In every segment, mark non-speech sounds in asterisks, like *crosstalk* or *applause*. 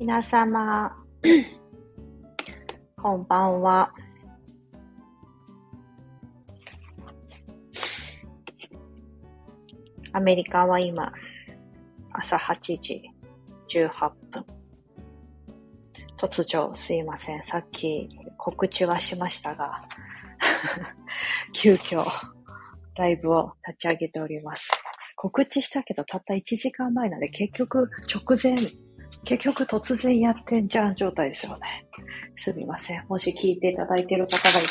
皆様、*coughs* こんばんは。アメリカは今、朝8時18分。突如、すいません。さっき告知はしましたが、*laughs* 急遽、ライブを立ち上げております。告知したけど、たった1時間前なんで、結局、直前、結局突然やってんじゃん状態ですよね。すみません。もし聞いていただいている方がい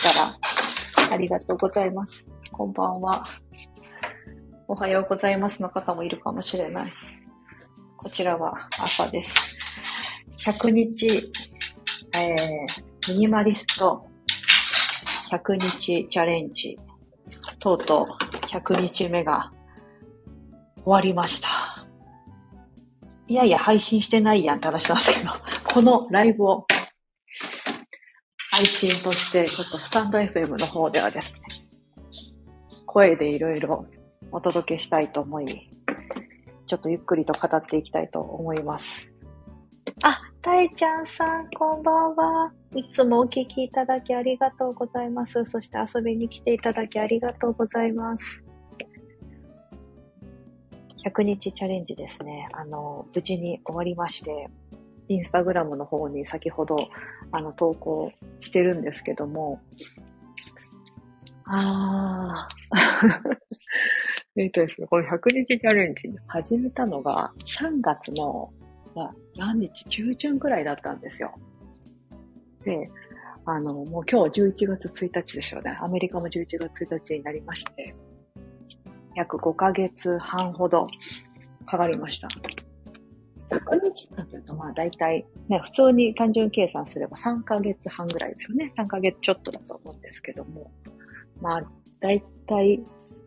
たら、ありがとうございます。こんばんは。おはようございますの方もいるかもしれない。こちらは朝です。100日、えー、ミニマリスト100日チャレンジ、とうとう100日目が終わりました。いやいや、配信してないやんって話なんですけど、*laughs* このライブを配信として、ちょっとスタンド FM の方ではですね、声でいろいろお届けしたいと思い、ちょっとゆっくりと語っていきたいと思います。あ、たいちゃんさん、こんばんは。いつもお聞きいただきありがとうございます。そして遊びに来ていただきありがとうございます。100日チャレンジですね。あの、無事に終わりまして、インスタグラムの方に先ほど、あの、投稿してるんですけども、あー。*laughs* えっとですね、この100日チャレンジ始めたのが3月の、まあ、何日中旬くらいだったんですよ。で、あの、もう今日11月1日ですよね。アメリカも11月1日になりまして、約5ヶ月半ほどかかりました。100日なんて言うと、まあ大体、ね、普通に単純計算すれば3ヶ月半ぐらいですよね。3ヶ月ちょっとだと思うんですけども。まあ、大体、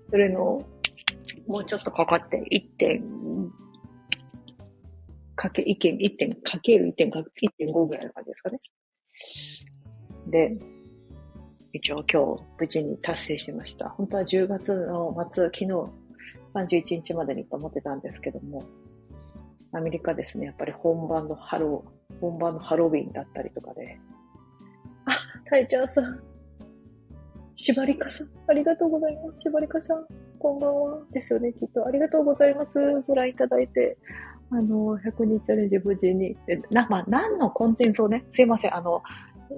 それの、もうちょっとかかって、1点、かけ、1点、1点かける1点、1.5ぐらいの感じですかね。で、一応今日無事に達成しました。本当は10月の末、昨日31日までにと思ってたんですけども、アメリカですね、やっぱり本番のハロー、本番のハロウィンだったりとかで、あ、たえちゃんさん、しばりかさん、ありがとうございます。しばりかさん、こんばんは。ですよね、きっと。ありがとうございます。ご覧いただいて。あの、100日チャレンジ無事に。な、まあ、何のコンテンツをね、すいません。あの、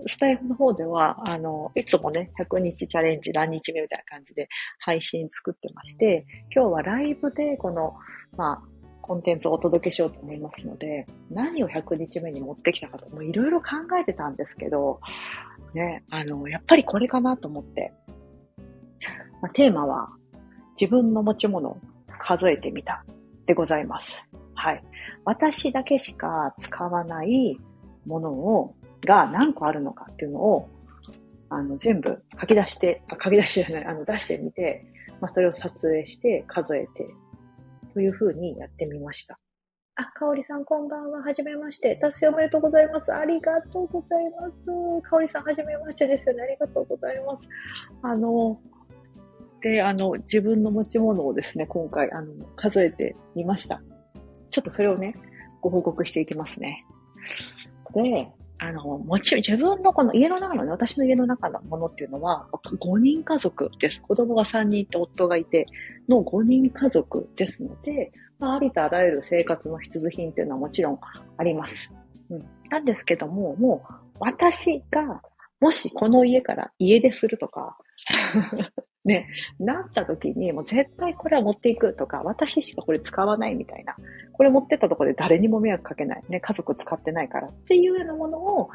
スタイフの方では、あの、いつもね、100日チャレンジ何日目みたいな感じで配信作ってまして、今日はライブでこの、まあ、コンテンツをお届けしようと思いますので、何を100日目に持ってきたかと、もいろいろ考えてたんですけど、ね、あの、やっぱりこれかなと思って、まあ、テーマは、自分の持ち物を数えてみたでございます。はい。私だけしか使わないものをが何個あるのかっていうのを、あの、全部書き出して、あ書き出しじゃない、あの、出してみて、まあ、それを撮影して数えて、というふうにやってみました。あ、かおりさんこんばんは。はじめまして。達成おめでとうございます。ありがとうございます。かおりさんはじめましてですよね。ありがとうございます。あの、で、あの、自分の持ち物をですね、今回、あの、数えてみました。ちょっとそれをね、ご報告していきますね。で、あの、もちろん自分のこの家の中の、ね、私の家の中のものっていうのは、5人家族です。子供が3人いて夫がいての5人家族ですので、まあ、ありとあらゆる生活の必需品っていうのはもちろんあります。うん。なんですけども、もう私がもしこの家から家出するとかね、なった時に、もう絶対これは持っていくとか、私しかこれ使わないみたいな。これ持ってったところで誰にも迷惑かけない。ね、家族使ってないからっていうようなものを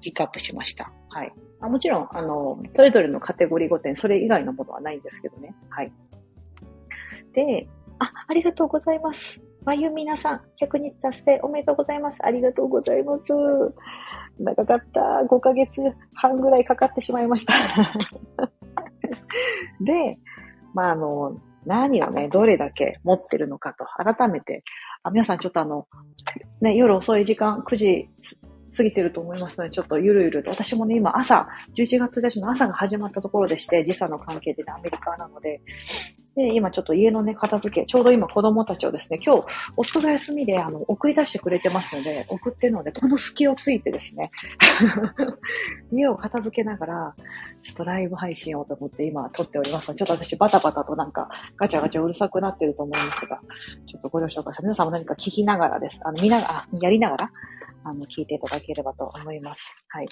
ピックアップしました。はい。あもちろん、あの、それぞれのカテゴリーごとにそれ以外のものはないんですけどね。はい。で、あ、ありがとうございます。まゆみなさん、100日達成おめでとうございます。ありがとうございます。長かった。5ヶ月半ぐらいかかってしまいました。*laughs* で、まあ、あの、何をね、どれだけ持ってるのかと、改めて、あ皆さんちょっとあの、ね、夜遅い時間、9時過ぎてると思いますので、ちょっとゆるゆると。私もね、今朝、11月1日の朝が始まったところでして、時差の関係でね、アメリカなので、で、今ちょっと家のね、片付け、ちょうど今子供たちをですね、今日、夫が休みで、あの、送り出してくれてますので、送ってるので、この隙をついてですね、*laughs* 家を片付けながら、ちょっとライブ配信をと思って今撮っておりますちょっと私バタバタとなんかガチャガチャうるさくなってると思いますが、ちょっとご了承ください。皆さんも何か聞きながらです。あの、見ながら、やりながら、あの、聞いていただければと思います。はい。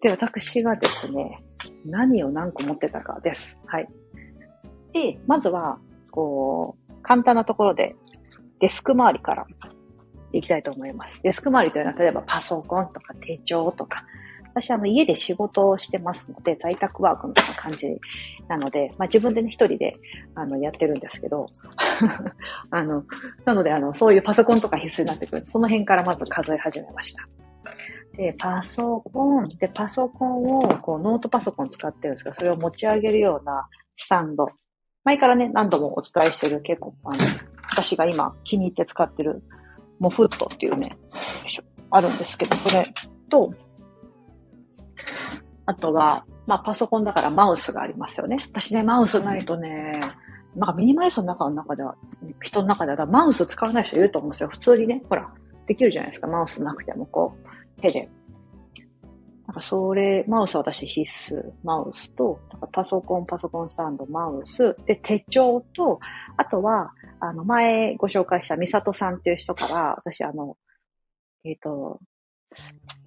で、私がですね、何を何個持ってたかです。はい。で、まずは、こう、簡単なところで、デスク周りからいきたいと思います。デスク周りというのは、例えばパソコンとか手帳とか、私あの家で仕事をしてますので、在宅ワークみたいな感じなので、まあ自分でね、一人であのやってるんですけど、*laughs* あの、なのであの、そういうパソコンとか必須になってくる。その辺からまず数え始めました。で、パソコン、で、パソコンを、こう、ノートパソコン使ってるんですけど、それを持ち上げるようなスタンド。前からね、何度もお伝えしてる結構、あの、私が今気に入って使ってるモフットっていうね、あるんですけど、それと、あとは、まあパソコンだからマウスがありますよね。私ね、マウスないとね、なんかミニマリストの中の中では、人の中ではマウス使わない人いると思うんですよ。普通にね、ほら、できるじゃないですか。マウスなくてもこう、手で。なんかそれ、マウスは私必須。マウスと、パソコン、パソコンスタンド、マウス、で、手帳と、あとは、あの、前ご紹介したミサトさんっていう人から、私あの、えっ、ー、と、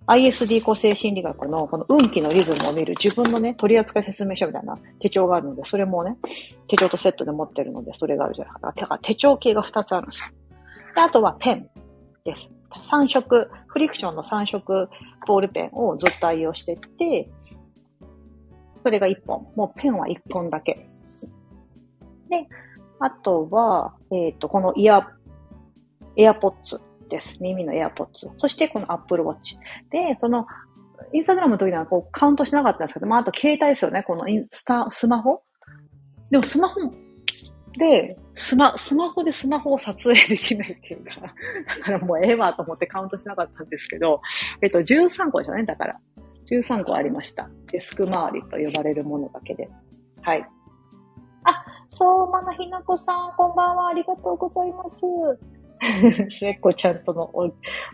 ISD 個性心理学のこの運気のリズムを見る自分のね、取扱説明書みたいな手帳があるので、それもね、手帳とセットで持ってるので、それがあるじゃないですか。手帳系が2つあるんですよ。で、あとはペンです。3色、フリクションの3色ボールペンをずっと愛用してて、それが1本。もうペンは1本だけ。で、あとは、えっ、ー、と、このイヤ、エアポッツです。耳のエアポッツ。そしてこのアップルウォッチ。で、その、インスタグラムの時にはこうカウントしなかったんですけど、まあ、あと携帯ですよね。このインスタ、スマホ？でもスマホで、スマ、スマホでスマホを撮影できないっていうか、*laughs* だからもうええわと思ってカウントしなかったんですけど、えっと、13個でしたね、だから。13個ありました。デスク周りと呼ばれるものだけで。はい。あ、そうまなひなこさん、こんばんは。ありがとうございます。*laughs* 末っ子ちゃんとのお、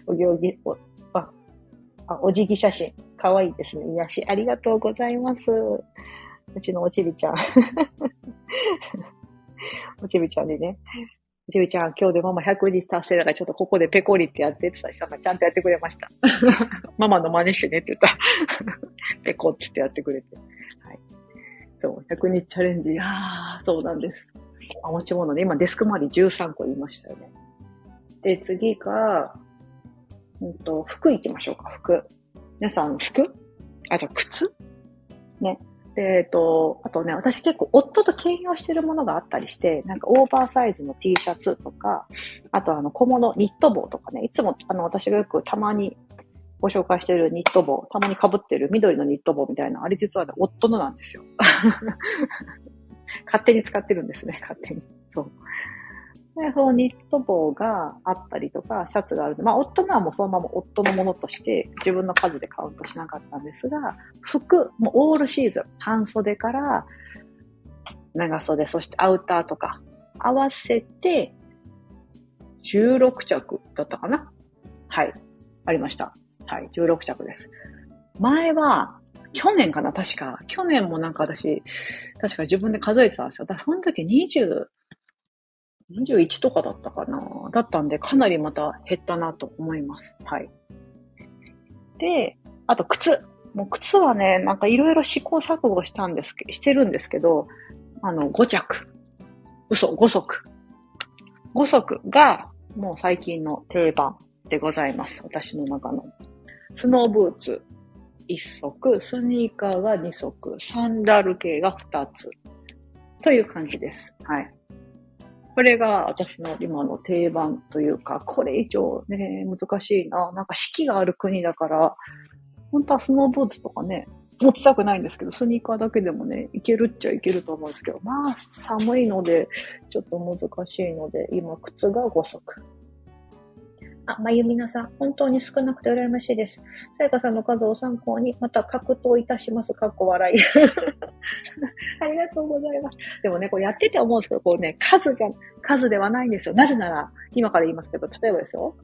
お行儀、お、あ、あお辞儀写真。かわいいですね。癒し。ありがとうございます。うちのおちびちゃん。*laughs* おちびちゃんにね、おちびちゃん、今日でママ100日達成だからちょっとここでペコリってやってってさ、ちゃんとやってくれました。*laughs* ママの真似してねって言った *laughs* ペコってってやってくれて。はい。そう、100日チャレンジ。ああ、そうなんです。あ、持ち物ね。今デスク周り13個言いましたよね。で、次が、うんと、服行きましょうか、服。皆さん、服？あ、じゃあ、靴？ね。で、えっと、あとね、私結構夫と兼用してるものがあったりして、なんかオーバーサイズの T シャツとか、あとあの小物、ニット帽とかね、いつもあの私がよくたまにご紹介してるニット帽、たまに被ってる緑のニット帽みたいな、あれ実はね、夫のなんですよ。*laughs* 勝手に使ってるんですね、勝手に。そう。で、そのニット帽があったりとか、シャツがある。まあ、夫のはもうそのまま夫のものとして自分の数でカウントしなかったんですが、服、もうオールシーズン、半袖から長袖、そしてアウターとか合わせて16着だったかな？はい。ありました。はい。16着です。前は、去年かな？確か。去年もなんか私、確か自分で数えてたんですよ。だその時20、21とかだったかなだったんで、かなりまた減ったなと思います。はい。で、あと靴。もう靴はね、なんかいろいろ試行錯誤したんですけ、してるんですけど、あの、5着。嘘、5足。5足がもう最近の定番でございます。私の中の。スノーブーツ1足、スニーカーが2足、サンダル系が2つ。という感じです。はい。これが私の今の定番というか、これ以上ね、難しいな。なんか四季がある国だから、本当はスノーボードとかね、持ちたくないんですけど、スニーカーだけでもね、いけるっちゃいけると思うんですけど、まあ、寒いので、ちょっと難しいので、今、靴が5足。あ、まゆみなさん、本当に少なくて羨ましいです。さやかさんの数を参考に、また格闘いたします。かっこ笑い。*laughs* ありがとうございます。でもね、これやってて思うんですけど、こうね、数じゃ、数ではないんですよ。なぜなら、今から言いますけど、例えばですよ。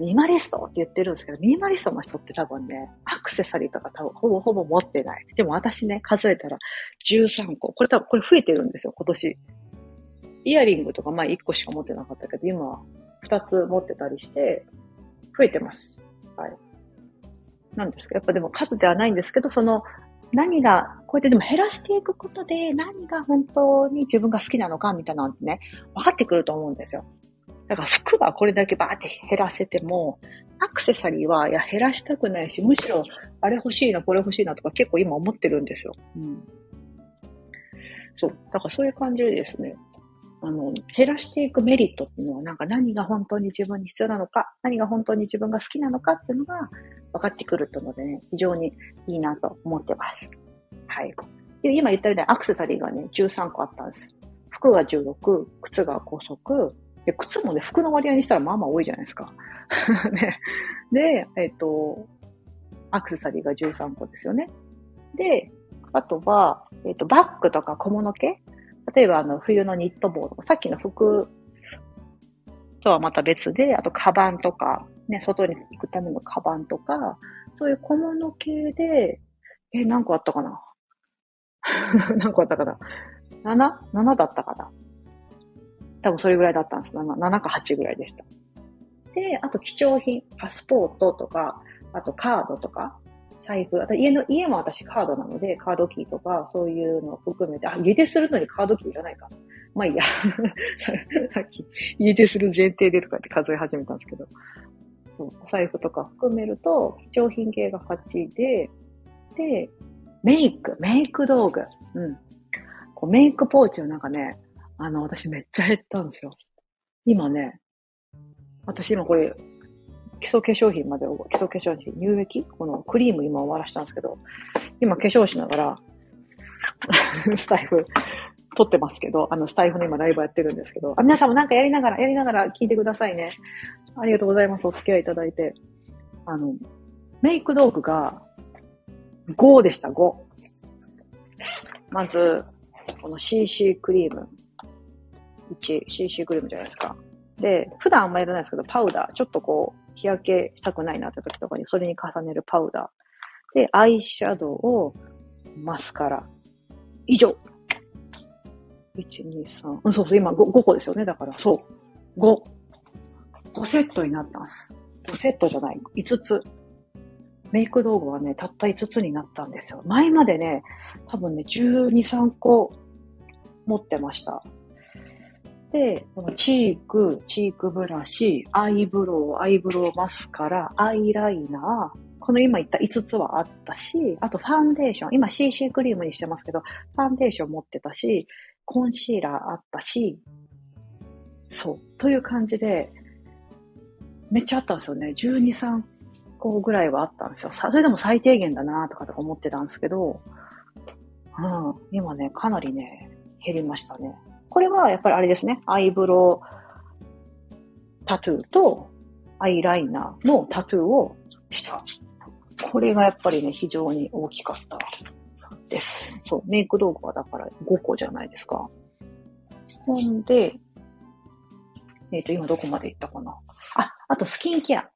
ミニマリストって言ってるんですけど、ミニマリストの人って多分ね、アクセサリーとか多分ほぼほぼ持ってない。でも私ね、数えたら13個。これ多分、これ増えてるんですよ、今年。イヤリングとかま1個しか持ってなかったけど、今は2つ持ってたりして、増えてます。はい。なんですかやっぱでも数じゃないんですけど、その、何が、こうやってでも減らしていくことで何が本当に自分が好きなのかみたいなのってね、分かってくると思うんですよ。だから服はこれだけバーって減らせても、アクセサリーは、いや、減らしたくないし、むしろ、あれ欲しいな、これ欲しいなとか結構今思ってるんですよ。うん。そう。だからそういう感じですね、あの、減らしていくメリットっていうのは、なんか何が本当に自分に必要なのか、何が本当に自分が好きなのかっていうのが分かってくるとのでね、非常にいいなと思ってます。はい。で今言ったようにアクセサリーがね、13個あったんです。服が16、靴が5足、で、靴もね、服の割合にしたらまあまあ多いじゃないですか。*laughs* ね。で、えっ、ー、と、アクセサリーが13個ですよね。で、あとは、えっ、ー、と、バッグとか小物系例えばあの冬のニット帽とか、さっきの服とはまた別で、あとカバンとか、ね、外に行くためのカバンとか、そういう小物系で、え、何個あったかな？*laughs* 何個あったかな ?7?7 だったかな？多分それぐらいだったんです。7, 7か8ぐらいでした。で、あと貴重品、パスポートとか、あとカードとか、財布、家の、家も私カードなので、カードキーとか、そういうのを含めて、あ、家出するのにカードキーいらないか。まあいいや。*laughs* さっき、家出する前提でとかって数え始めたんですけど。そう、お財布とか含めると、貴重品系が8で、で、メイク、メイク道具。うん。こうメイクポーチをなんかね、あの、私めっちゃ減ったんですよ。今ね、私今これ、基礎化粧品まで、基礎化粧品、乳液？このクリーム今終わらしたんですけど、今化粧しながら *laughs* スタイフ撮ってますけど、あの、スタイフの今ライブやってるんですけど、あ皆さんもなんかやりながら、やりながら聞いてくださいね。ありがとうございます。お付き合いいただいて。あの、メイク道具が5でした、5。まず、この CC クリーム。1、CC クリームじゃないですか。で、普段あんまやらないですけど、パウダー、ちょっとこう、日焼けしたくないなって時とかに、それに重ねるパウダー。で、アイシャドウを、マスカラ。以上。1、2、3。うん、そうそう、今 5, 5個ですよね。だから、そう。5。5セットになったんです。5セットじゃない。5つ。メイク道具はね、たった5つになったんですよ。前までね、多分ね、12、3個持ってました。で、このチーク、チークブラシ、アイブロウ、アイブロウマスカラ、アイライナー、この今言った5つはあったし、あとファンデーション、今 CC クリームにしてますけど、ファンデーション持ってたし、コンシーラーあったし、そう、という感じで、めっちゃあったんですよね。12、3個ぐらいはあったんですよ。それでも最低限だなとかとか思ってたんですけど、うん、今ね、かなりね、減りましたね。これはやっぱりあれですね。アイブロウタトゥーとアイライナーのタトゥーをした。これがやっぱりね、非常に大きかったです。そう、メイク道具はだから5個じゃないですか。ほんで、えっ、ー、と、今どこまで行ったかな。あ、あとスキンケア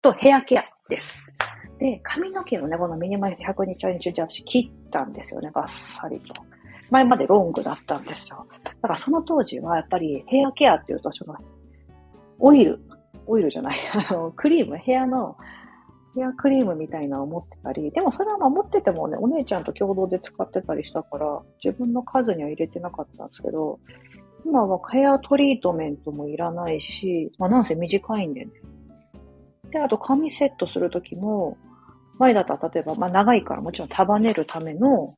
とヘアケアです。で、髪の毛をね、このミニマリス100日チャレンジ中、私切ったんですよね、バッサリと。前までロングだったんですよ。だからその当時はやっぱりヘアケアっていうと、その、オイル、オイルじゃない、*laughs* あの、クリーム、ヘアの、ヘアクリームみたいなのを持ってたり、でもそれはまあ持っててもね、お姉ちゃんと共同で使ってたりしたから、自分の数には入れてなかったんですけど、今はヘアトリートメントもいらないし、まあなんせ短いんでね。で、あと髪セットするときも、前だったら例えば、まあ長いからもちろん束ねるための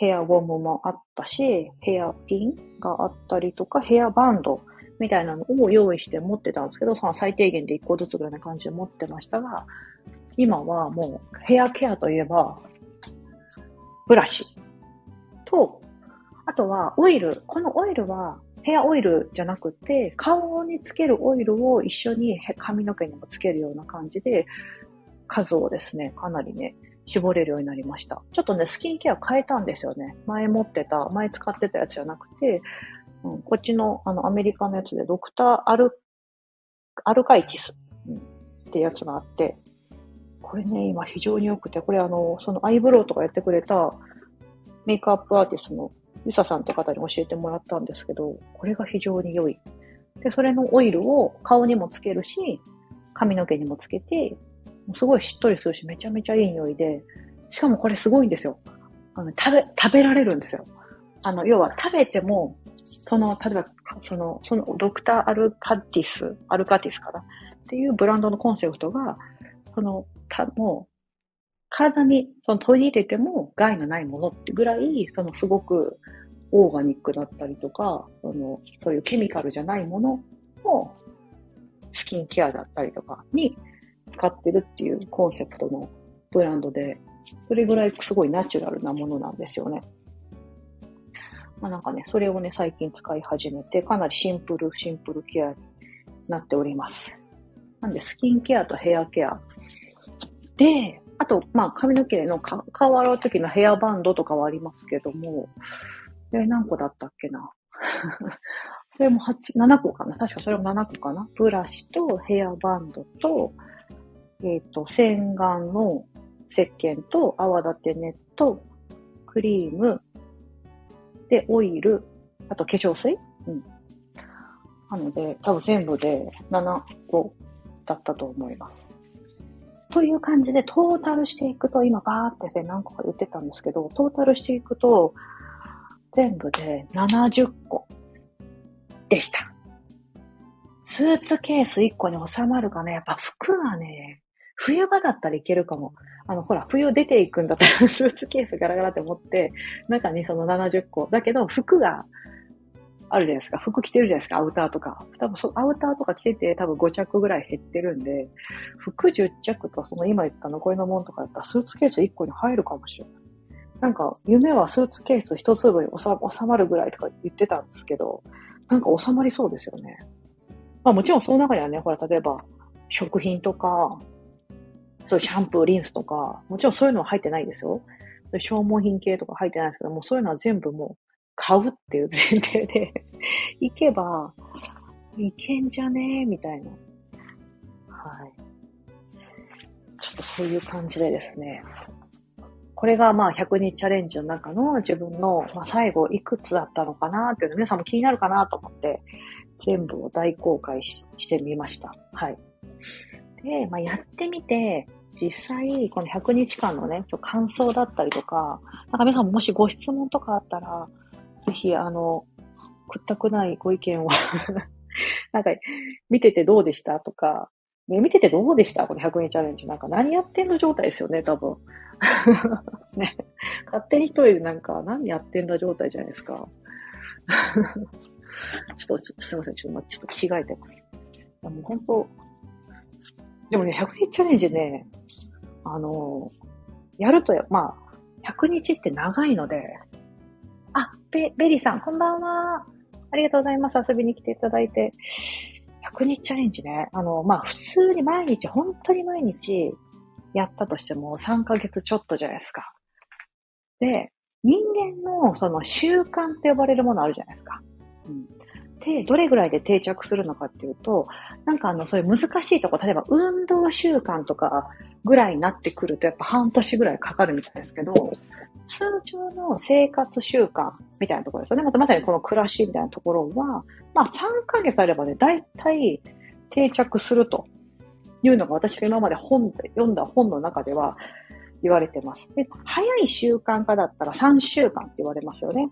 ヘアゴムもあったし、ヘアピンがあったりとか、ヘアバンドみたいなのを用意して持ってたんですけど、その最低限で1個ずつぐらいな感じで持ってましたが、今はもうヘアケアといえば、ブラシと、あとはオイル。このオイルはヘアオイルじゃなくて、顔につけるオイルを一緒に髪の毛にもつけるような感じで、数をですね、かなりね、絞れるようになりました。ちょっとね、スキンケア変えたんですよね。前持ってた、前使ってたやつじゃなくて、うん、こっちのあのアメリカのやつでドクターアル、アルカイティス、うん、ってやつがあって、これね、今非常に良くて、これあの、そのアイブロウとかやってくれたメイクアップアーティストのユサさんって方に教えてもらったんですけど、これが非常に良い。で、それのオイルを顔にもつけるし、髪の毛にもつけて、すごいしっとりするし、めちゃめちゃいい匂いで、しかもこれすごいんですよ。あの食べ、食べられるんですよ。あの、要は食べても、その、例えば、その、そのドクターアルカティス、アルカティスかな？っていうブランドのコンセプトが、その、た、もう、体にその取り入れても害のないものってぐらい、そのすごくオーガニックだったりとか、そのそういうケミカルじゃないものをスキンケアだったりとかに使ってるっていうコンセプトのブランドで、それぐらいすごいナチュラルなものなんですよね。まあなんかね、それをね、最近使い始めて、かなりシンプル、シンプルケアになっております。なんで、スキンケアとヘアケア。で、あと、まあ、髪の毛のか顔洗う時のヘアバンドとかはありますけども、え、何個だったっけな *laughs* それも8、7個かな確かそれも7個かなブラシとヘアバンドと、えっ、ー、と、洗顔の石鹸と泡立てネット、クリーム、で、オイル、あと化粧水うん。なので、多分全部で7個だったと思います。という感じで、トータルしていくと、今バーって何個か言ってたんですけど、トータルしていくと、全部で70個でした。スーツケース1個に収まるかね。やっぱ服がね、冬場だったらいけるかも。あの、ほら、冬出ていくんだったら *laughs* スーツケースガラガラって持って、中にその70個。だけど、服があるじゃないですか。服着てるじゃないですか、アウターとか。多分そ、アウターとか着てて多分5着ぐらい減ってるんで、服10着とその今言った残りのものとかだったらスーツケース1個に入るかもしれない。なんか、夢はスーツケース一粒に収まるぐらいとか言ってたんですけど、なんか収まりそうですよね。まあもちろんその中にはね、ほら、例えば、食品とか、そうシャンプー、リンスとか、もちろんそういうのは入ってないですよ。消耗品系とか入ってないですけどもう、そういうのは全部もう買うっていう前提で *laughs* 行けば、いけんじゃねえみたいな。はい。ちょっとそういう感じでですね。これがまあ100日チャレンジの中の自分の、まあ、最後いくつだったのかなっていうの皆さんも気になるかなと思って全部を大公開してみました。はい。で、まあ、やってみて、実際、この100日間のね、感想だったりとか、なんか皆さんもしご質問とかあったら、ぜひ、あの、くったくないご意見を *laughs* なんか、見ててどうでしたとか、ね、見ててどうでした？この100日チャレンジ。なんか何やってんの状態ですよね、多分。*laughs* ね。勝手に一人でなんか、何やってんだ状態じゃないですか。*laughs* ちょっと、すいません。ちょっと、ちょっと着替えてます。もう本当、でもね、100日チャレンジね、あの、やると、まあ、100日って長いので、あ、ベ、ベリーさん、こんばんは。ありがとうございます。遊びに来ていただいて。100日チャレンジね。あの、まあ、普通に毎日、本当に毎日、やったとしても3ヶ月ちょっとじゃないですか。で、人間のその習慣って呼ばれるものあるじゃないですか。うん。で、どれぐらいで定着するのかっていうと、なんかあの、そういう難しいとこ、例えば運動習慣とかぐらいになってくると、やっぱ半年ぐらいかかるみたいですけど、通常の生活習慣みたいなところですよね。またまさにこの暮らしみたいなところは、まあ3ヶ月あればね、だいたい定着するというのが私が今まで本で読んだ本の中では言われてます。で、早い習慣化だったら3週間って言われますよね。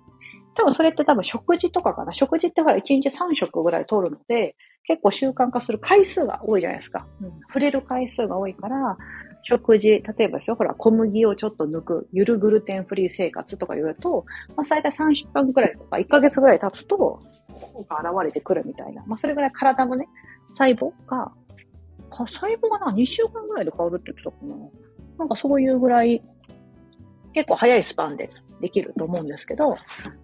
多分それって多分食事とかかな。食事ってほら1日3食ぐらい取るので、結構習慣化する回数が多いじゃないですか。うん、触れる回数が多いから、食事、例えばですよ、ほら、小麦をちょっと抜く、ゆるグルテンフリー生活とか言うと、まあ、最大3週間ぐらいとか、1ヶ月ぐらい経つと、効果現れてくるみたいな。まあ、それぐらい体のね、細胞が細胞がな、2週間ぐらいで変わるって言ってたかな。なんかそういうぐらい結構早いスパンでできると思うんですけど、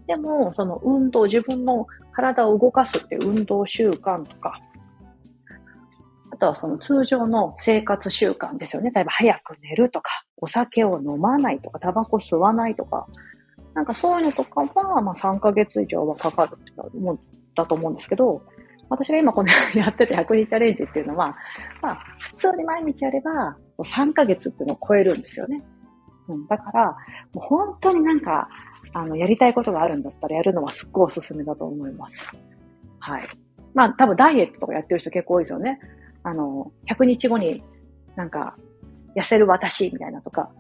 でも、その運動、自分の体を動かすって運動習慣とか、あとはその通常の生活習慣ですよね。例えば早く寝るとか、お酒を飲まないとか、タバコ吸わないとか、なんかそういうのとかは、まあ3ヶ月以上はかかるって思ったと思うんですけど、私が今このやってて100日チャレンジっていうのは、まあ普通に毎日やれば3ヶ月っていうのを超えるんですよね。うん、だから、もう本当になんか、あの、やりたいことがあるんだったらやるのはすっごいおすすめだと思います。はい。まあ多分ダイエットとかやってる人結構多いですよね。あの、100日後になんか、痩せる私みたいなとか、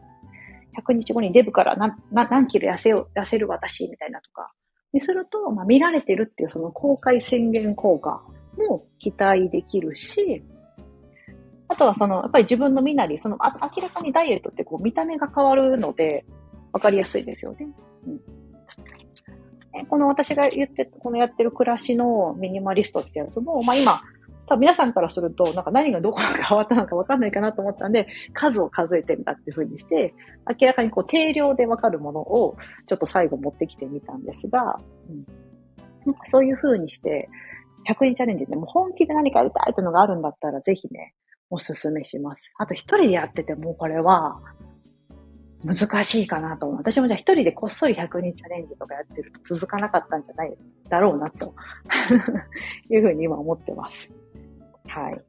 100日後にデブから何何キロ痩せよ痩せる私みたいなとか、にすると、まあ、見られてるっていうその公開宣言効果も期待できるし、あとはその、やっぱり自分の身なり、その、あ明らかにダイエットってこう見た目が変わるので、わかりやすいですよね。うんこの私が言って、このやってる暮らしのミニマリストってやつも、まあ今、多分皆さんからすると、なんか何がどこが変わったのかわかんないかなと思ったんで、数を数えてみたっていうふうにして、明らかにこう定量でわかるものをちょっと最後持ってきてみたんですが、うん、なんかそういうふうにして、100人チャレンジでも本気で何かやりたいっていうのがあるんだったら、ぜひね、おすすめします。あと一人でやっててもこれは、難しいかなと思う。私もじゃあ一人でこっそり100人チャレンジとかやってると続かなかったんじゃないだろうなと *laughs* いうふうに今思ってます。はい。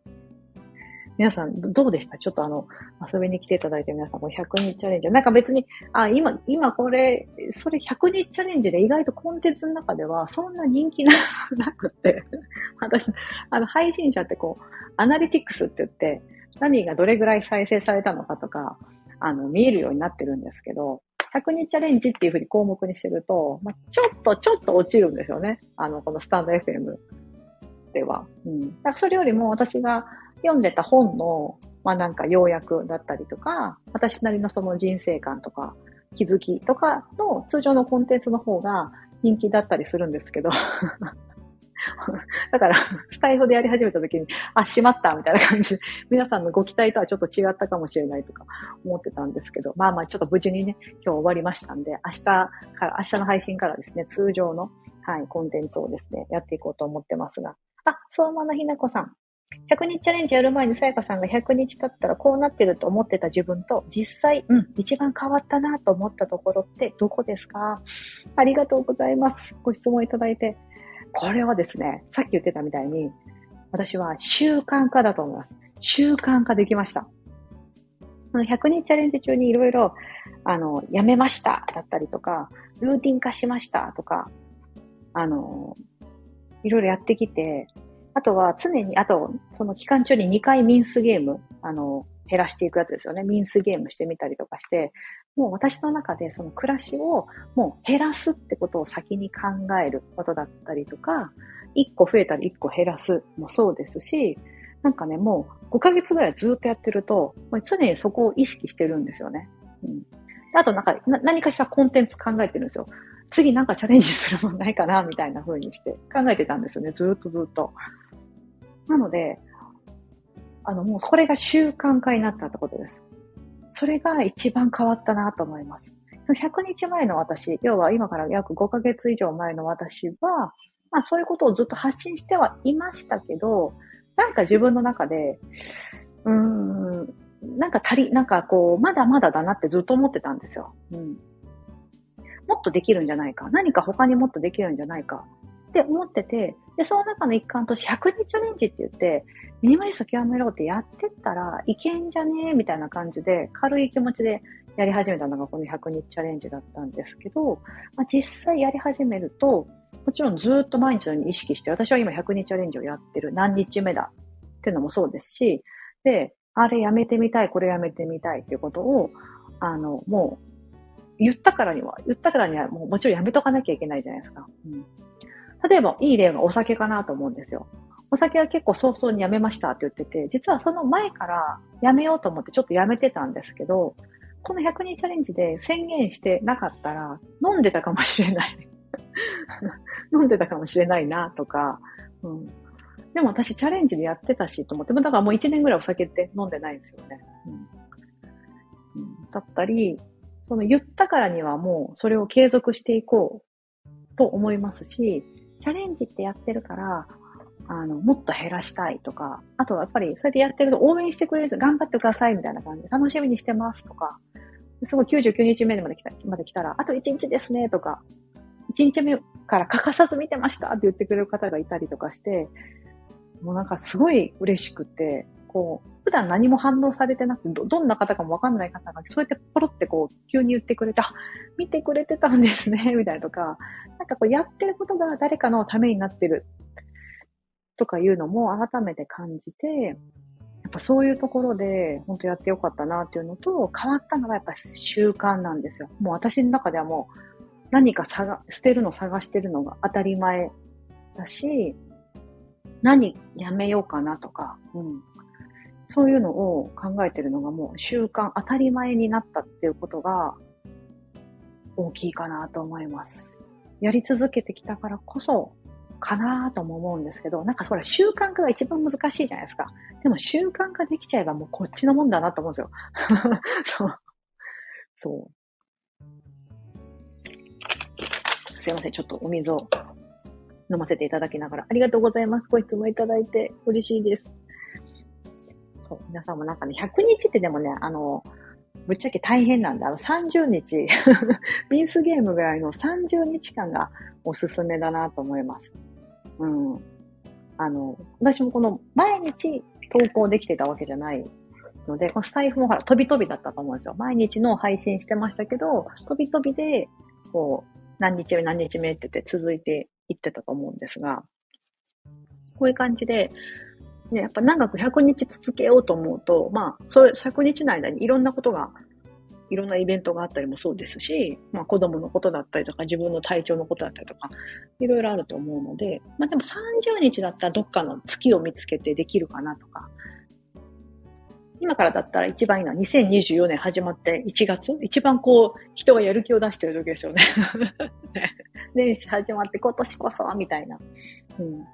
皆さん、どうでした？ちょっとあの、遊びに来ていただいて皆さん、これ100日チャレンジ。なんか別に、あ、今、今これ、それ100日チャレンジで意外とコンテンツの中ではそんな人気ななくて、*laughs* 私、あの、配信者ってこう、アナリティクスって言って、何がどれぐらい再生されたのかとか、あの、見えるようになってるんですけど、100日チャレンジっていうふうに項目にしてると、まあ、ちょっと、ちょっと落ちるんですよね。あの、このスタンド FM では。うん。だそれよりも私が読んでた本の、まあなんか要約だったりとか、私なりのその人生観とか気づきとかの通常のコンテンツの方が人気だったりするんですけど。*laughs* だから、スタイフでやり始めた時に、あ、しまったみたいな感じ。で、皆さんのご期待とはちょっと違ったかもしれないとか思ってたんですけど、まあまあちょっと無事にね、今日終わりましたんで、明日から、明日の配信からですね、通常の、はい、コンテンツをですね、やっていこうと思ってますが、あ、相馬のひなこさん。100日チャレンジやる前にさやかさんが100日経ったらこうなってると思ってた自分と実際、うん、一番変わったなと思ったところってどこですか？ありがとうございます。ご質問いただいて。これはですね、さっき言ってたみたいに、私は習慣化だと思います。習慣化できました。この100日チャレンジ中にいろいろ、あの、やめましただったりとか、ルーティン化しましたとか、あの、いろいろやってきて、あとは常に、あと、その期間中に2回ミンスゲーム、あの、減らしていくやつですよね。ミンスゲームしてみたりとかして、もう私の中でその暮らしをもう減らすってことを先に考えることだったりとか、1個増えたり1個減らすもそうですし、なんかね、もう5ヶ月ぐらいずっとやってると、常にそこを意識してるんですよね。うん。あとなんか何かしらコンテンツ考えてるんですよ。次なんかチャレンジするもんないかな、みたいな風にして考えてたんですよね。ずっとずっと。なので、あの、もうこれが習慣化になったってことです。それが一番変わったなと思います。100日前の私、要は今から約5ヶ月以上前の私は、まあそういうことをずっと発信してはいましたけど、なんか自分の中で、うーん、なんか足り、なんかこう、まだまだだなってずっと思ってたんですよ。うん。もっとできるんじゃないか。何か他にもっとできるんじゃないか。って思ってて、で、その中の一環として100日チャレンジって言って、ミニマリスト極めろってやってったらいけんじゃねえみたいな感じで、軽い気持ちでやり始めたのがこの100日チャレンジだったんですけど、まあ、実際やり始めると、もちろんずっと毎日のように意識して、私は今100日チャレンジをやってる何日目だっていうのもそうですし、で、あれやめてみたい、これやめてみたいっていうことを、あの、もう言ったからには、言ったからにはもうもちろんやめとかなきゃいけないじゃないですか。うん、例えば、いい例がお酒かなと思うんですよ。お酒は結構早々にやめましたって言ってて、実はその前からやめようと思ってちょっとやめてたんですけど、この100人チャレンジで宣言してなかったら、飲んでたかもしれない。*laughs* 飲んでたかもしれないなとか、うん。でも私チャレンジでやってたしと思って、だからもう1年ぐらいお酒って飲んでないんですよね。うん、だったり、その言ったからにはもうそれを継続していこうと思いますし、チャレンジってやってるから、あの、もっと減らしたいとか、あとはやっぱりそうやってやってると応援してくれる人、頑張ってくださいみたいな感じで楽しみにしてますとか、すごい99日目まで来た、まで来たら、あと1日ですねとか、1日目から欠かさず見てましたって言ってくれる方がいたりとかして、もうなんかすごい嬉しくて、こう、普段何も反応されてなくて、ど、どんな方かもわかんない方が、そうやってポロってこう、急に言ってくれた、見てくれてたんですね、*laughs* みたいなとか、なんかこう、やってることが誰かのためになってる、とかいうのも改めて感じて、やっぱそういうところで、本当やってよかったなっていうのと、変わったのがやっぱ習慣なんですよ。もう私の中ではもう、何か探、捨てるの探してるのが当たり前だし、何やめようかなとか、うん。そういうのを考えてるのがもう習慣、当たり前になったっていうことが大きいかなと思います。やり続けてきたからこそかなとも思うんですけど、なんかそれ習慣化が一番難しいじゃないですか。でも習慣化できちゃえばもうこっちのもんだなと思うんですよ。*laughs* そう。そう。すいません。ちょっとお水を飲ませていただきながら。ありがとうございます。ご質問いただいて嬉しいです。そう、皆さんもなんかね、100日ってでもね、あの、ぶっちゃけ大変なんで、あの30日、*laughs* ビンスゲームぐらいの30日間がおすすめだなと思います。うん。あの、私もこの毎日投稿できてたわけじゃないので、このスタイフもほら、飛び飛びだったと思うんですよ。毎日の配信してましたけど、飛び飛びで、こう、何日目何日目って言って続いていってたと思うんですが、こういう感じで、ね、やっぱ長く100日続けようと思うと、まあ、それ、100日の間にいろんなことが、いろんなイベントがあったりもそうですし、まあ子供のことだったりとか、自分の体調のことだったりとか、いろいろあると思うので、まあでも30日だったらどっかの月を見つけてできるかなとか、今からだったら一番いいのは2024年始まって1月？一番こう、人がやる気を出してる時ですよね。*laughs* *laughs* 年始始まって今年こそみたいな。うん。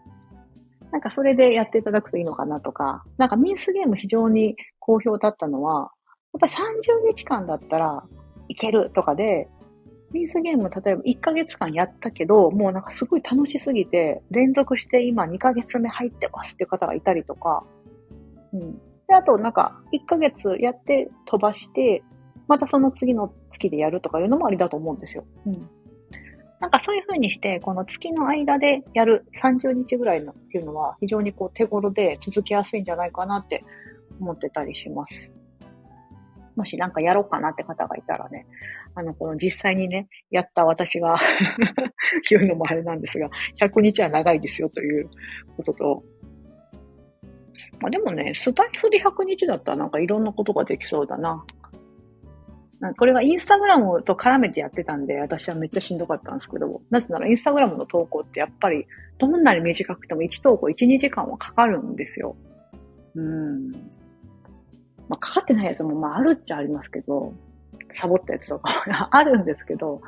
なんかそれでやっていただくといいのかなとか、なんかミンスゲーム非常に好評だったのは、やっぱり30日間だったらいけるとかで、ミンスゲーム例えば1ヶ月間やったけど、もうなんかすごい楽しすぎて、連続して今2ヶ月目入ってますっていう方がいたりとか、うん。で、あとなんか1ヶ月やって飛ばして、またその次の月でやるとかいうのもありだと思うんですよ。うん。なんかそういう風にして、この月の間でやる30日ぐらいのっていうのは非常にこう手頃で続きやすいんじゃないかなって思ってたりします。もしなんかやろうかなって方がいたらね、あの、この実際にね、やった私が *laughs* 言うのもあれなんですが、100日は長いですよということと、まあでもね、スタイフで100日だったらなんかいろんなことができそうだな。これはインスタグラムと絡めてやってたんで、私はめっちゃしんどかったんですけど、なぜならインスタグラムの投稿ってやっぱり、どんなに短くても1投稿1、2時間はかかるんですよ。うん。まあ、かかってないやつもまああるっちゃありますけど、サボったやつとか *laughs* あるんですけど、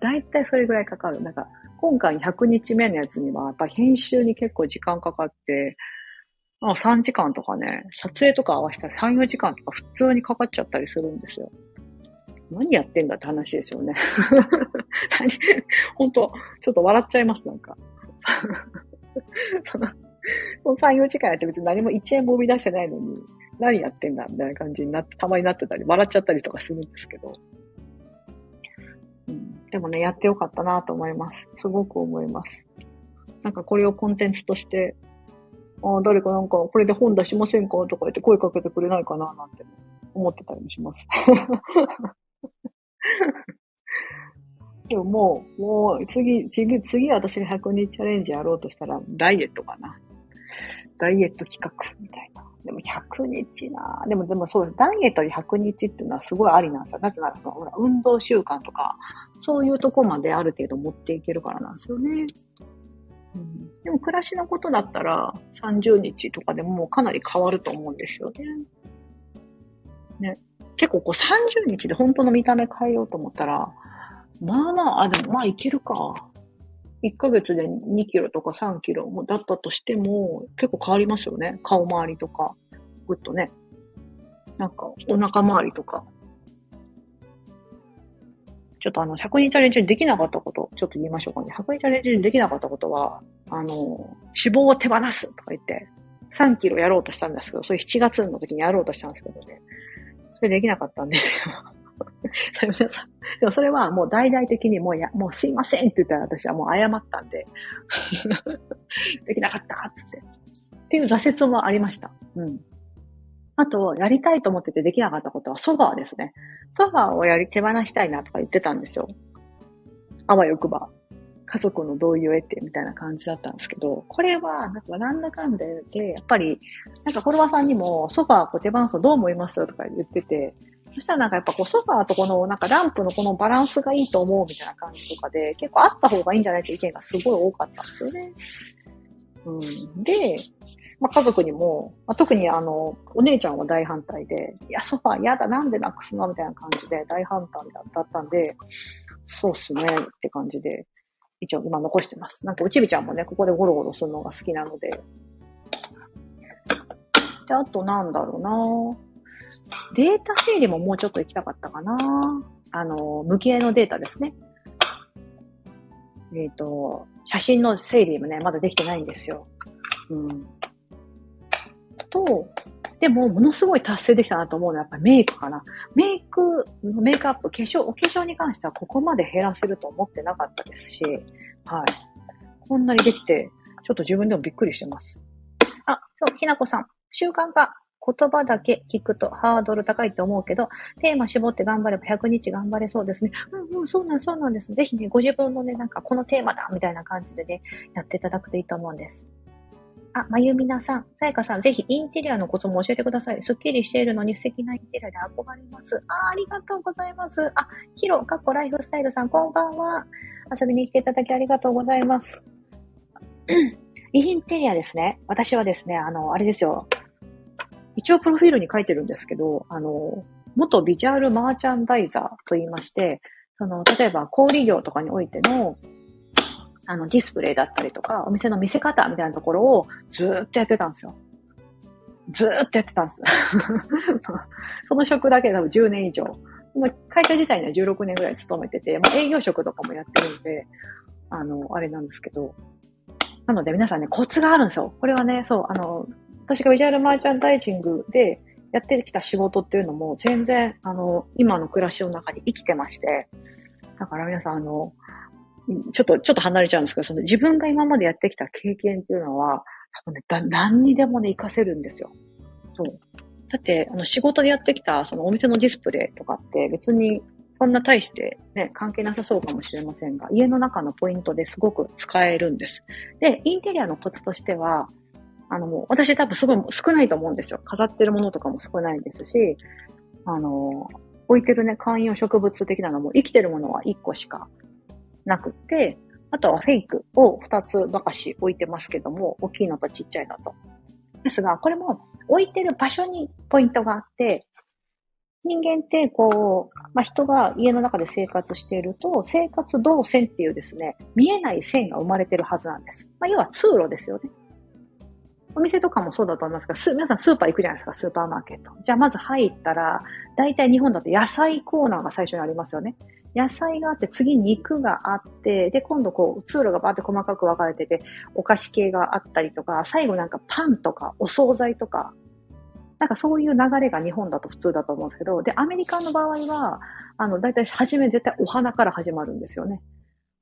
だいたいそれぐらいかかる。なんか、今回100日目のやつには、やっぱ編集に結構時間かかって、まあ3時間とかね、撮影とか合わせたら3、4時間とか普通にかかっちゃったりするんですよ。何やってんだって話ですよね。*laughs* 本当ちょっと笑っちゃいます、なんか。その、その3、4時間やって別に何も1円も生み出してないのに、何やってんだみたいな感じになって、たまになってたり、笑っちゃったりとかするんですけど。うん、でもね、やってよかったなと思います。すごく思います。なんかこれをコンテンツとして、ああ、誰かなんかこれで本出しませんか？とか言って声かけてくれないかななんて思ってたりもします。*laughs* でももう、もう次、次、次私が100日チャレンジやろうとしたら、ダイエットかな。ダイエット企画みたいな。でも100日なでも、でもそうです。ダイエットで100日っていうのはすごいありなんですよ。なぜなら、ほら、運動習慣とか、そういうとこまである程度持っていけるからなんですよね。うん、でも、暮らしのことだったら、30日とかでもかなり変わると思うんですよね。ね。結構こう30日で本当の見た目変えようと思ったら、まあまあ、あ、でもまあいけるか。1ヶ月で2キロとか3キロもだったとしても、結構変わりますよね。顔周りとか、ぐっとね。なんか、お腹周りとか。ちょっとあの、100人チャレンジにできなかったこと、ちょっと言いましょうかね。100人チャレンジにできなかったことは、あの、脂肪を手放すとか言って、3キロやろうとしたんですけど、それ7月の時にやろうとしたんですけどね。それできなかったんですよ。*laughs* さ。でもそれはもう大々的にもうや、もうすいませんって言ったら私はもう謝ったんで、*laughs* できなかったっつって。っていう挫折もありました。うん。あと、やりたいと思っててできなかったことはソファーですね。ソファーをやり手放したいなとか言ってたんですよ。あわよくば。家族の同意を得てみたいな感じだったんですけど、これは、なんかなんだかんでで、やっぱり、なんかフォロワーさんにもソファーこう手放すとどう思いますとか言ってて、そしたらなんかやっぱこうソファーとこのなんかランプのこのバランスがいいと思うみたいな感じとかで、結構あった方がいいんじゃないって意見がすごい多かったんですよね。うん、で、まあ、家族にも、まあ、特にあの、お姉ちゃんは大反対で、いや、ソファー嫌だ、なんでなくすのみたいな感じで大反対だったんで、そうっすねって感じで、一応今残してます。なんか、うちびちゃんもね、ここでゴロゴロするのが好きなので。で、あとなんだろうなデータ整理ももうちょっと行きたかったかなあの、無形のデータですね。えっ、ー、と、写真の整理もね、まだできてないんですよ。うん。と、でも、ものすごい達成できたなと思うのは、やっぱりメイクかな。メイク、メイクアップ、化粧、お化粧に関してはここまで減らせると思ってなかったですし、はい。こんなにできて、ちょっと自分でもびっくりしてます。あ、そう、ひなこさん。習慣化。言葉だけ聞くとハードル高いと思うけど、テーマ絞って頑張れば100日頑張れそうですね。うんうん、そうなんそうなんです。ぜひね、ご自分のね、なんかこのテーマだみたいな感じでね、やっていただくといいと思うんです。あ、まゆみなさん、さやかさん、ぜひインテリアのコツも教えてください。すっきりしているのに素敵なインテリアで憧れます。あ、ありがとうございます。あ、ヒロ、かっこライフスタイルさん、こんばんは。遊びに来ていただきありがとうございます。*clears throat* インテリアですね。私はですね、あの、あれですよ。一応プロフィールに書いてるんですけど、あの、元ビジュアルマーチャンダイザーと言いまして、その、例えば小売業とかにおいての、あの、ディスプレイだったりとか、お店の見せ方みたいなところをずーっとやってたんですよ。ずーっとやってたんです。*laughs* その職だけで多分10年以上。会社自体には16年ぐらい勤めてて、まあ、営業職とかもやってるんで、あの、あれなんですけど。なので皆さんね、コツがあるんですよ。これはね、そう、あの、私がビジュアルマーチャンダイジングでやってきた仕事っていうのも全然、あの、今の暮らしの中に生きてまして、だから皆さん、あの、ちょっと、ちょっと離れちゃうんですけど、その自分が今までやってきた経験っていうのは、多分ね、だ何にでもね、活かせるんですよ。そう。だって、あの、仕事でやってきた、そのお店のディスプレイとかって別に、そんな大してね、関係なさそうかもしれませんが、家の中のポイントですごく使えるんです。で、インテリアのコツとしては、あの、もう私多分すごい少ないと思うんですよ。飾ってるものとかも少ないですし、あの、置いてるね、観葉植物的なのも生きてるものは1個しかなくて、あとはフェイクを2つばかし置いてますけども、大きいのとちっちゃいのと。ですが、これも置いてる場所にポイントがあって、人間ってこう、まあ、人が家の中で生活していると、生活動線っていうですね、見えない線が生まれてるはずなんです。まあ、要は通路ですよね。お店とかもそうだと思いますが、皆さんスーパー行くじゃないですか、スーパーマーケット。じゃあまず入ったら、大体日本だと野菜コーナーが最初にありますよね。野菜があって、次肉があって、で、今度こう、通路がバーって細かく分かれてて、お菓子系があったりとか、最後なんかパンとかお惣菜とか、なんかそういう流れが日本だと普通だと思うんですけど、で、アメリカの場合は、あの、だいたい初め絶対お花から始まるんですよね。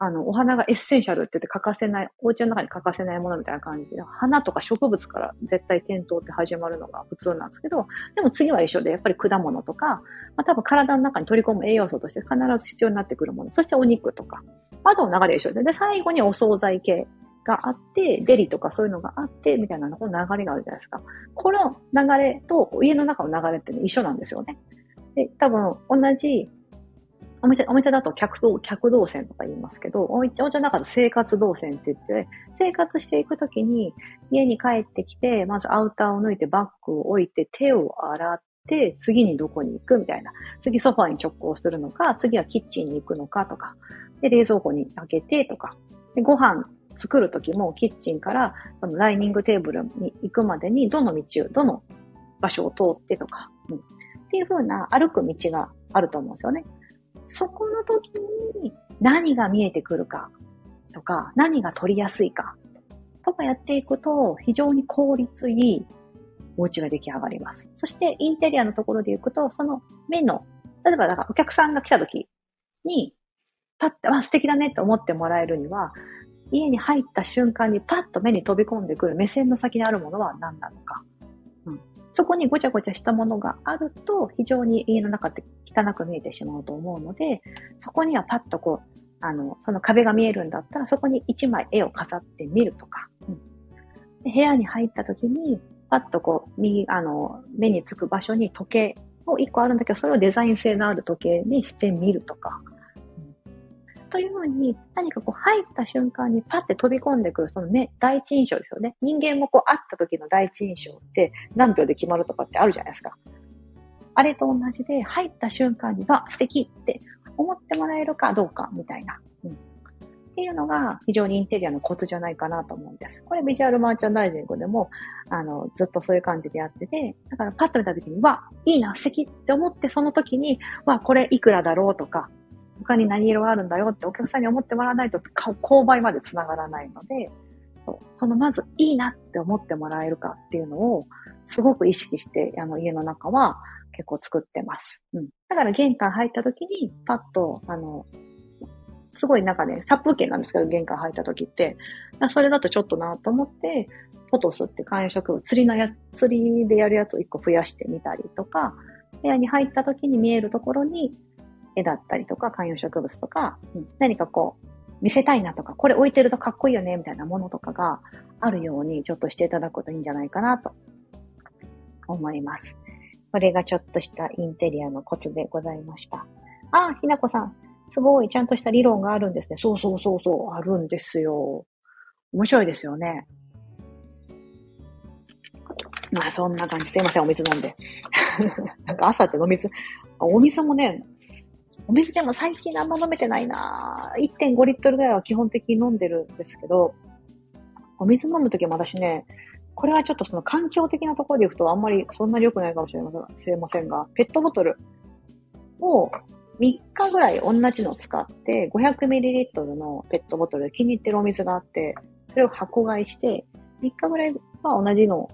あの、お花が essential って言って欠かせない、お家の中に欠かせないものみたいな感じで、花とか植物から絶対店頭って始まるのが普通なんですけど、でも次は一緒で、やっぱり果物とか、まあ多分体の中に取り込む栄養素として必ず必要になってくるもの、そしてお肉とか、あとの流れ一緒ですね。で、最後にお惣菜系があって、デリとかそういうのがあって、みたいなこの流れがあるじゃないですか。この流れと家の中の流れって、ね、一緒なんですよね。で、多分同じお店、お店だと客動、客動線とか言いますけど、お家の中で生活動線って言って、生活していくときに、家に帰ってきて、まずアウターを抜いてバッグを置いて、手を洗って、次にどこに行くみたいな。次ソファーに直行するのか、次はキッチンに行くのかとか、で、冷蔵庫に開けてとか、で、ご飯作るときもキッチンからそのダイニングテーブルに行くまでにどの道を、どの場所を通ってとか、うん、っていう風な歩く道があると思うんですよね。そこの時に何が見えてくるかとか、何が取りやすいかとかやっていくと、非常に効率いいお家が出来上がります。そして、インテリアのところで行くと、その目の、例えば、だからお客さんが来た時に、パッと、あ、素敵だねって思ってもらえるには、家に入った瞬間にパッと目に飛び込んでくる目線の先にあるものは何なのか。うん、そこにごちゃごちゃしたものがあると、非常に家の中って汚く見えてしまうと思うので、そこにはパッとこう、あの、その壁が見えるんだったら、そこに一枚絵を飾ってみるとか、うん、部屋に入った時に、パッとこう、右、あの、目につく場所に時計を一個あるんだけど、それをデザイン性のある時計にしてみるとか、というように、何かこう入った瞬間にパッて飛び込んでくる、そのね、第一印象ですよね。人間もこう会った時の第一印象って何秒で決まるとかってあるじゃないですか。あれと同じで、入った瞬間に、は素敵って思ってもらえるかどうかみたいな。うん。っていうのが非常にインテリアのコツじゃないかなと思うんです。これビジュアルマーチャンダイジングでも、あの、ずっとそういう感じでやってて、だからパッと見た時に、わ、いいな、素敵って思ってその時に、わ、これいくらだろうとか、他に何色があるんだよってお客さんに思ってもらわないと購買まで繋がらないので、そのまずいいなって思ってもらえるかっていうのをすごく意識して、あの家の中は結構作ってます。うん。だから玄関入った時にパッと、あの、すごいなんかね、殺風景なんですけど、玄関入った時って。それだとちょっとなと思って、ポトスって観葉植物、釣りのや、釣りでやるやつを一個増やしてみたりとか、部屋に入った時に見えるところに絵だったりとか、観葉植物とか、何かこう、見せたいなとか、これ置いてるとかっこいいよね、みたいなものとかがあるように、ちょっとしていただくといいんじゃないかなと思います。これがちょっとしたインテリアのコツでございました。あ、ひなこさん。すごい、ちゃんとした理論があるんですね。そうそうそうそう、あるんですよ。面白いですよね。まあ、そんな感じ。すいません、お水飲んで。*laughs* なんか朝って飲み水、お水もね、お水でも最近あんま飲めてないな1.5リットルぐらいは基本的に飲んでるんですけど、お水飲むときも私ね、これはちょっとその環境的なところでいくとあんまりそんなに良くないかもしれませんが、ペットボトルを3日ぐらい同じのを使って 500ml のペットボトルで気に入ってるお水があって、それを箱買いして、3日ぐらいは同じのを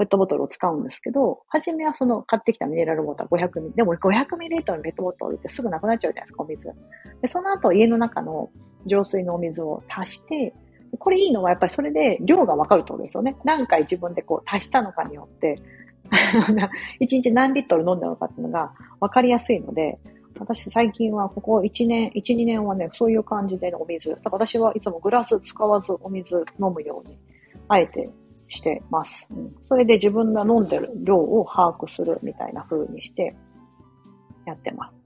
ペットボトルを使うんですけど、初めはその買ってきたミネラルウォーター500ミリ、でも500ミリリットルのペットボトルってすぐなくなっちゃうじゃないですか、お水。で、その後家の中の浄水のお水を足して、これいいのはやっぱりそれで量がわかるってことですよね。何回自分でこう足したのかによって、*laughs* 1日何リットル飲んだのかっていうのがわかりやすいので、私最近はここ1年、1、2年はね、そういう感じでのお水。だから私はいつもグラス使わずお水飲むように、あえてしてます。うん、それで自分が飲んでる量を把握するみたいな風にしてやってます。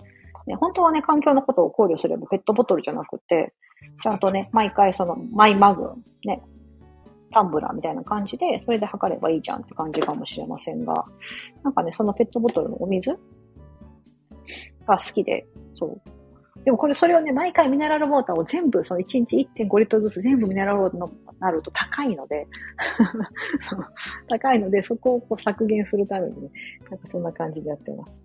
ね、本当はね、環境のことを考慮すればペットボトルじゃなくて、ちゃんとね、毎回そのマイマグ、ね、タンブラーみたいな感じで、それで測ればいいじゃんって感じかもしれませんが、なんかね、そのペットボトルのお水が好きで、そう。でもこれ、それをね、毎回ミネラルウォーターを全部、その1日1.5リットルずつ全部ミネラルウォーターになると高いので *laughs* 高いので、そこをこう削減するためにね、なんかそんな感じでやってます。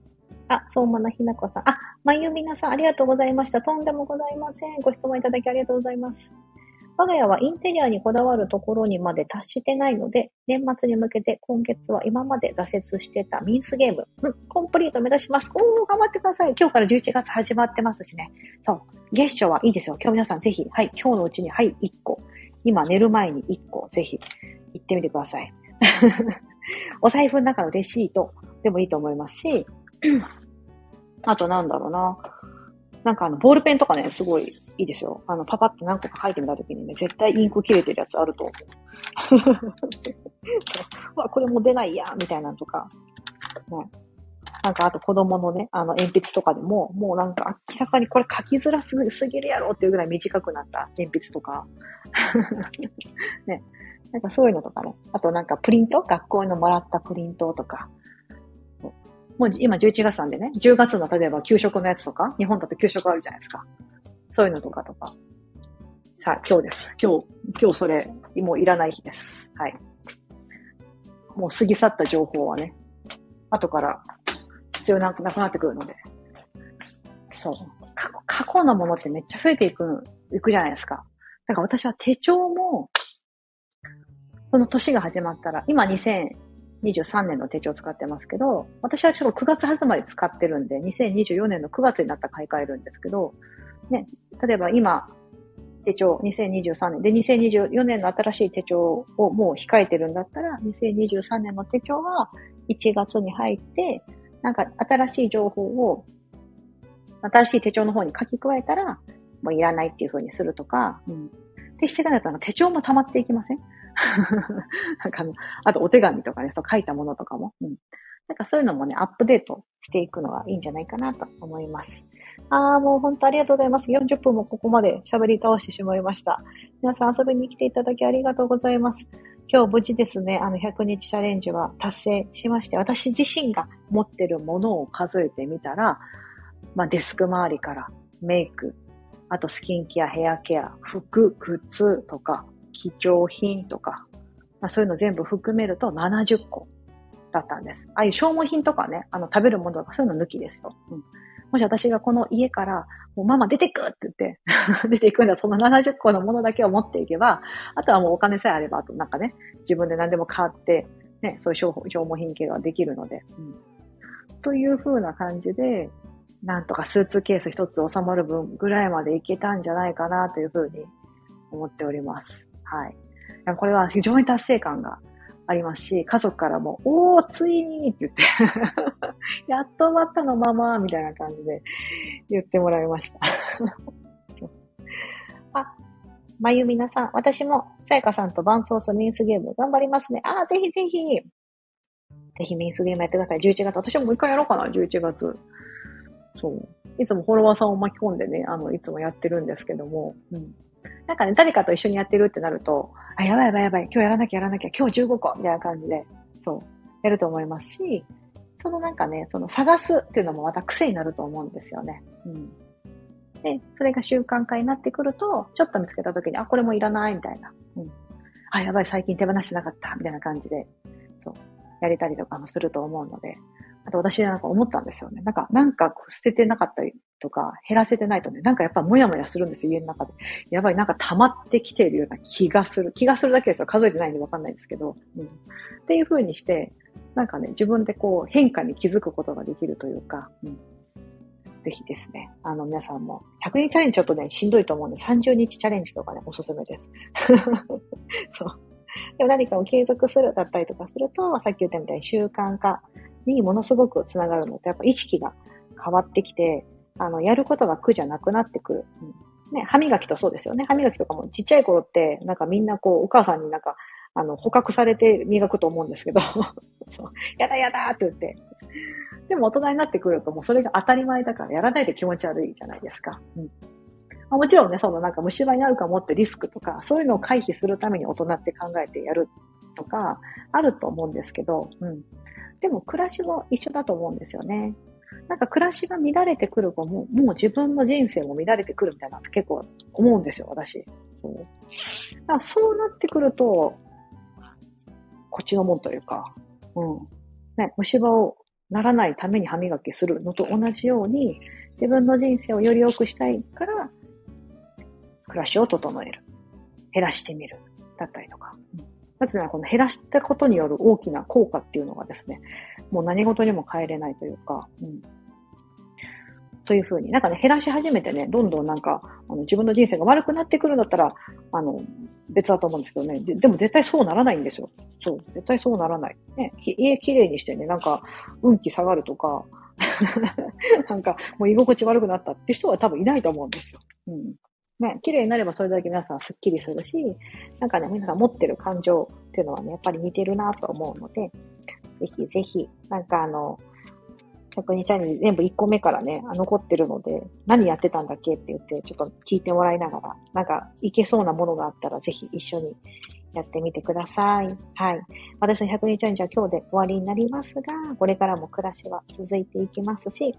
あ、そうまなひなこさん。あ、まゆみなさん、ありがとうございました。とんでもございません。ご質問いただきありがとうございます。我が家はインテリアにこだわるところにまで達してないので、年末に向けて今月は今まで挫折してたミンスゲーム、うん、コンプリート目指します。おー、頑張ってください。今日から11月始まってますしね。そう。月初はいいですよ。今日皆さんぜひ、はい、今日のうちに、はい、1個。今寝る前に1個、ぜひ、行ってみてください。*laughs* お財布の中のレシートでもいいと思いますし、*clears throat* あとなんだろうな。なんかあの、ボールペンとかね、すごいいいですよ。あの、パパッと何個か書いてみたときにね、絶対インク切れてるやつあると思う。*laughs* うわ、これも出ないや、みたいなのとか。ね。なんか、あと子供のね、あの、鉛筆とかでも、もうなんか明らかにこれ書きづらすぎるやろっていうぐらい短くなった鉛筆とか。*laughs* ね。なんかそういうのとかね。あとなんかプリント？学校のもらったプリントとか。もう今11月なんでね、10月の例えば給食のやつとか、日本だと給食あるじゃないですか。そういうのとかとか。さあ、今日です。今日、今日それ、もういらない日です。はい。もう過ぎ去った情報はね、後から必要なくなくなってくるので、そう。過去、過去のものってめっちゃ増えていく、いくじゃないですか。だから私は手帳も、この年が始まったら、今2000 2023年の手帳を使ってますけど、私はちょっと9月始まり使ってるんで、2024年の9月になったら買い替えるんですけど、ね、例えば今、手帳、2023年。で、2024年の新しい手帳をもう控えてるんだったら、2023年の手帳は1月に入って、なんか新しい情報を、新しい手帳の方に書き加えたら、もういらないっていう風にするとか、うん。ってしてかないと手帳も溜まっていきません？*laughs* なんかあの、あとお手紙とかね、そう書いたものとかも。うん。なんかそういうのもね、アップデートしていくのがいいんじゃないかなと思います。ああ、もう本当ありがとうございます。40分もここまで喋り倒してしまいました。皆さん遊びに来ていただきありがとうございます。今日無事ですね、あの100日チャレンジは達成しまして、私自身が持ってるものを数えてみたら、まあデスク周りからメイク、あとスキンケア、ヘアケア、服、靴とか、貴重品とか、まあ、そういうの全部含めると70個だったんです。ああいう消耗品とかね、あの食べるものとかそういうの抜きですよ。うんもし私がこの家から、もうママ出てくって言って *laughs* 出ていくんだ、その70個のものだけを持っていけば、あとはもうお金さえあれば、あとなんかね、自分で何でも買って、ね、そういう消耗品系ができるので。うん、という風な感じで、なんとかスーツケース一つ収まる分ぐらいまでいけたんじゃないかなという風に思っております。はい。これは非常に達成感がありますし、家族からも、おー、ついにって言って *laughs* やっと終わったの、ママみたいな感じで言ってもらいました *laughs* あ、まゆみなさん、私も、さやかさんとバンソースミンスゲーム頑張りますね。あ、ぜひぜひ。ぜひミンスゲームやってください。11月。私ももう一回やろうかな、11月。そう。いつもフォロワーさんを巻き込んでね、あの、いつもやってるんですけども、うん。なんかね、誰かと一緒にやってるってなると、あ、やばいやばいやばい、今日やらなきゃやらなきゃ、今日15個みたいな感じで、そう、やると思いますし、そのなんかね、その探すっていうのもまた癖になると思うんですよね。うん。で、それが習慣化になってくると、ちょっと見つけた時に、あ、これもいらないみたいな。うん。あ、やばい、最近手放してなかったみたいな感じで、そう、やれたりとかもすると思うので、あと私なんか思ったんですよね。なんか、なんか捨ててなかったりとか、減らせてないとね、なんかやっぱもやもやするんですよ、家の中で。やばい、なんか溜まってきているような気がする。気がするだけですよ。数えてないんでわかんないですけど。うん。っていう風にして、なんかね、自分でこう変化に気づくことができるというか、うん。ぜひですね、あの皆さんも、100日チャレンジちょっとね、しんどいと思うんで、30日チャレンジとかね、おすすめです。*laughs* そう。でも何かを継続するだったりとかすると、さっき言ったみたいに習慣化にものすごくつながるのと、やっぱ意識が変わってきて、あの、やることが苦じゃなくなってくる。うん、ね、歯磨きとそうですよね。歯磨きとかもちっちゃい頃って、なんかみんなこう、お母さんになんか、あの、捕獲されて磨くと思うんですけど、*laughs* そう、やだやだって言って。でも大人になってくるともうそれが当たり前だからやらないと気持ち悪いじゃないですか。うんまあ、もちろんね、そのなんか虫歯になるかもってリスクとか、そういうのを回避するために大人って考えてやるとか、あると思うんですけど、うん。でも暮らしも一緒だと思うんですよね。なんか暮らしが乱れてくる子も、もう自分の人生も乱れてくるみたいなって結構思うんですよ、私。そうだからそうなってくると、こっちのもんというか、うん。ね、虫歯をならないために歯磨きするのと同じように、自分の人生をより良くしたいから、暮らしを整える。減らしてみる。だったりとか。うんなぜならこの減らしたことによる大きな効果っていうのがですね、もう何事にも変えれないというか、うん。というふうに、なんかね、減らし始めてね、どんどんなんか、あの自分の人生が悪くなってくるんだったら、あの、別だと思うんですけどね。ででも絶対そうならないんですよ。そう。絶対そうならない。ね、家きれいにしてね、なんか、運気下がるとか、*laughs* なんか、もう居心地悪くなったって人は多分いないと思うんですよ。うん。ね、綺麗になればそれだけ皆さんスッキリするし、なんかね、皆さん持ってる感情っていうのはね、やっぱり似てるなと思うので、ぜひぜひ、なんかあの、100チャレンジ全部1個目からね、残ってるので、何やってたんだっけって言って、ちょっと聞いてもらいながら、なんかいけそうなものがあったら、ぜひ一緒にやってみてください。はい。私の100日チャレンジは今日で終わりになりますが、これからも暮らしは続いていきますし、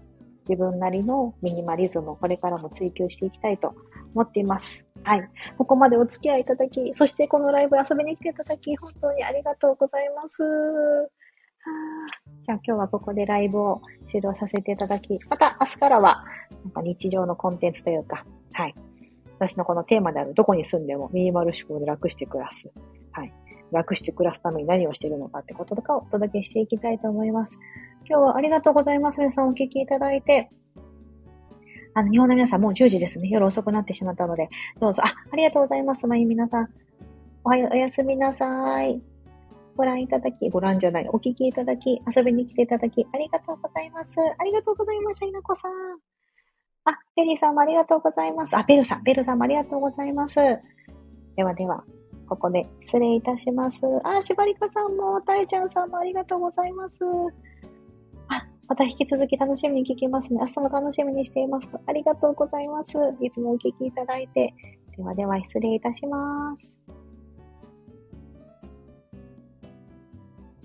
自分なりのミニマリズムをこれからも追求していきたいと思っています。はい。ここまでお付き合いいただき、そしてこのライブ遊びに来ていただき、本当にありがとうございます。じゃあ今日はここでライブを終了させていただき、また明日からは、なんか日常のコンテンツというか、はい。私のこのテーマであるどこに住んでもミニマル思考で楽して暮らす。はい。楽して暮らすために何をしているのかってこととかをお届けしていきたいと思います。今日はありがとうございます。皆さんお聞きいただいて。あの、日本の皆さんもう10時ですね。夜遅くなってしまったので、どうぞ。あ、ありがとうございます。まゆみなさん。おはよう、おやすみなさい。ご覧いただき、ご覧じゃない、お聞きいただき、遊びに来ていただき、ありがとうございます。ありがとうございました、いなこさん。あ、ベリーさんもありがとうございます。あ、ベルさん、ベルさんもありがとうございます。ではでは、ここで失礼いたします。あ、しばりかさんも、たえちゃんさんもありがとうございます。また引き続き楽しみに聞きますね。明日も楽しみにしています。ありがとうございます。いつもお聞きいただいて。ではでは失礼いたします。